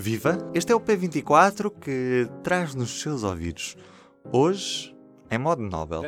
Viva! Este é o P24 que traz nos seus ouvidos. Hoje, em modo Nobel.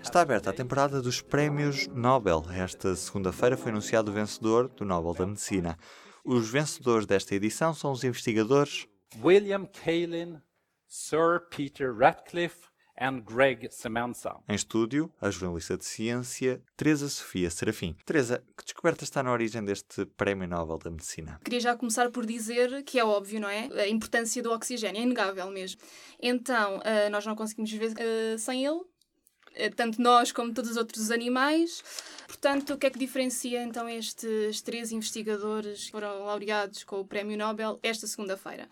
Está aberta a temporada dos Prémios Nobel. Esta segunda-feira foi anunciado o vencedor do Nobel da Medicina. Os vencedores desta edição são os investigadores William Kaelin, Sir Peter Ratcliffe and Greg Semenza. Em estúdio, a jornalista de ciência Teresa Sofia Serafim. Teresa, que descoberta está na origem deste Prémio Nobel da Medicina? Queria já começar por dizer que é óbvio, não é? A importância do oxigênio, é inegável mesmo. Então, uh, nós não conseguimos viver uh, sem ele, eh, tanto nós como todos os outros animais. Portanto, o que é que diferencia então estes três investigadores que foram laureados com o Prémio Nobel esta segunda-feira?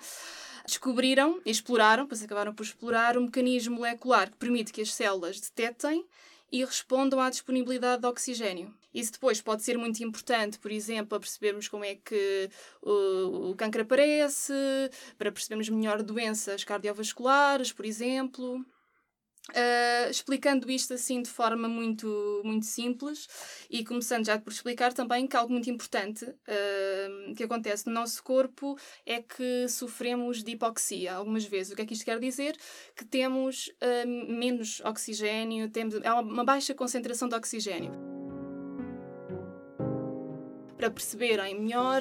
Descobriram e exploraram, pois acabaram por explorar, um mecanismo molecular que permite que as células detectem e respondam à disponibilidade de oxigênio. Isso depois pode ser muito importante, por exemplo, para percebermos como é que o, o câncer aparece, para percebermos melhor doenças cardiovasculares, por exemplo. Uh, explicando isto assim de forma muito, muito simples e começando já por explicar também que algo muito importante uh, que acontece no nosso corpo é que sofremos de hipoxia algumas vezes. O que é que isto quer dizer? Que temos uh, menos oxigênio, temos é uma baixa concentração de oxigênio. Para perceberem melhor,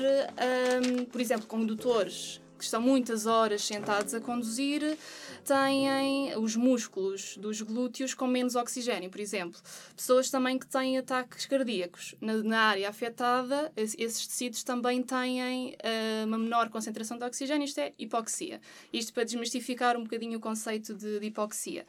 por exemplo, condutores que estão muitas horas sentados a conduzir, têm os músculos dos glúteos com menos oxigênio, por exemplo. Pessoas também que têm ataques cardíacos. Na, na área afetada, esses tecidos também têm uh, uma menor concentração de oxigênio, isto é hipoxia. Isto para desmistificar um bocadinho o conceito de, de hipoxia.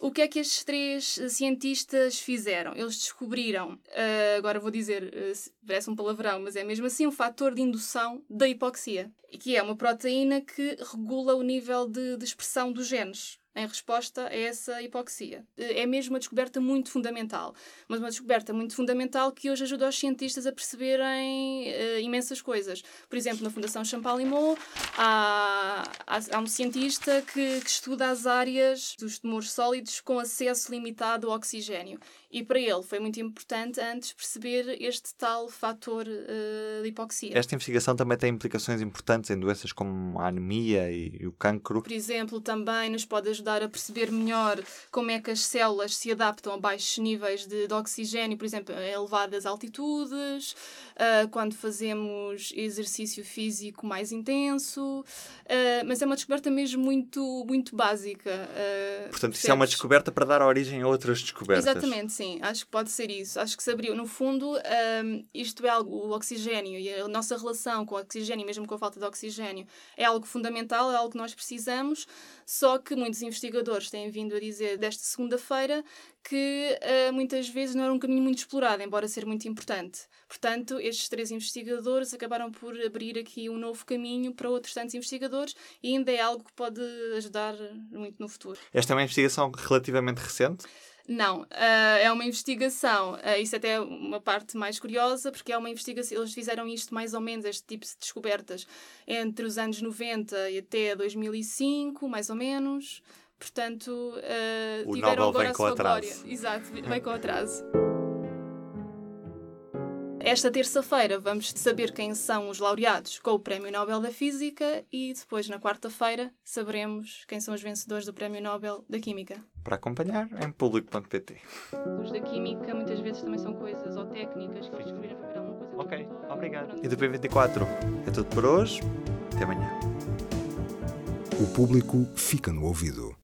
O que é que estes três cientistas fizeram? Eles descobriram, uh, agora vou dizer, uh, parece um palavrão, mas é mesmo assim, um fator de indução da hipoxia, que é uma proteína que regula o nível de, de expressão dos genes em resposta a essa hipoxia. É mesmo uma descoberta muito fundamental, mas uma descoberta muito fundamental que hoje ajuda os cientistas a perceberem uh, imensas coisas. Por exemplo, na Fundação Champalimau há, há, há, um cientista que, que estuda as áreas dos tumores sólidos com acesso limitado ao oxigênio. E para ele foi muito importante antes perceber este tal fator uh, de hipoxia. Esta investigação também tem implicações importantes em doenças como a anemia e, e o cancro. Por exemplo, também nos pode ajudar a perceber melhor como é que as células se adaptam a baixos níveis de, de oxigênio, por exemplo, a elevadas altitudes, uh, quando fazemos exercício físico mais intenso. Uh, mas é uma descoberta mesmo muito, muito básica. Portanto, isso é uma descoberta para dar origem a outras descobertas. Exatamente sim, acho que pode ser isso. Acho que se abriu. No fundo, um, isto é algo, o oxigênio e a nossa relação com o oxigênio, mesmo com a falta de oxigênio, é algo fundamental, é algo que nós precisamos. Só que muitos investigadores têm vindo a dizer desta segunda-feira que uh, muitas vezes não era um caminho muito explorado, embora ser muito importante. Portanto, estes três investigadores acabaram por abrir aqui um novo caminho para outros tantos investigadores e ainda é algo que pode ajudar muito no futuro. Esta é uma investigação relativamente recente? Não, uh, é uma investigação. Uh, isso até é uma parte mais curiosa, porque é uma investigação. Eles fizeram isto mais ou menos, este tipo de descobertas, entre os anos 90 e até 2005, mais ou menos. Portanto, uh, o tiveram Nobel agora vem a com sua atraso. glória. Exato, vem com atraso. Esta terça-feira vamos saber quem são os laureados com o Prémio Nobel da Física e depois, na quarta-feira, saberemos quem são os vencedores do Prémio Nobel da Química. Para acompanhar em público.pt. Os da Química muitas vezes também são coisas ou técnicas que descobriram para alguma coisa. Ok, obrigado. E do P24 é tudo por hoje. Até amanhã. O público fica no ouvido.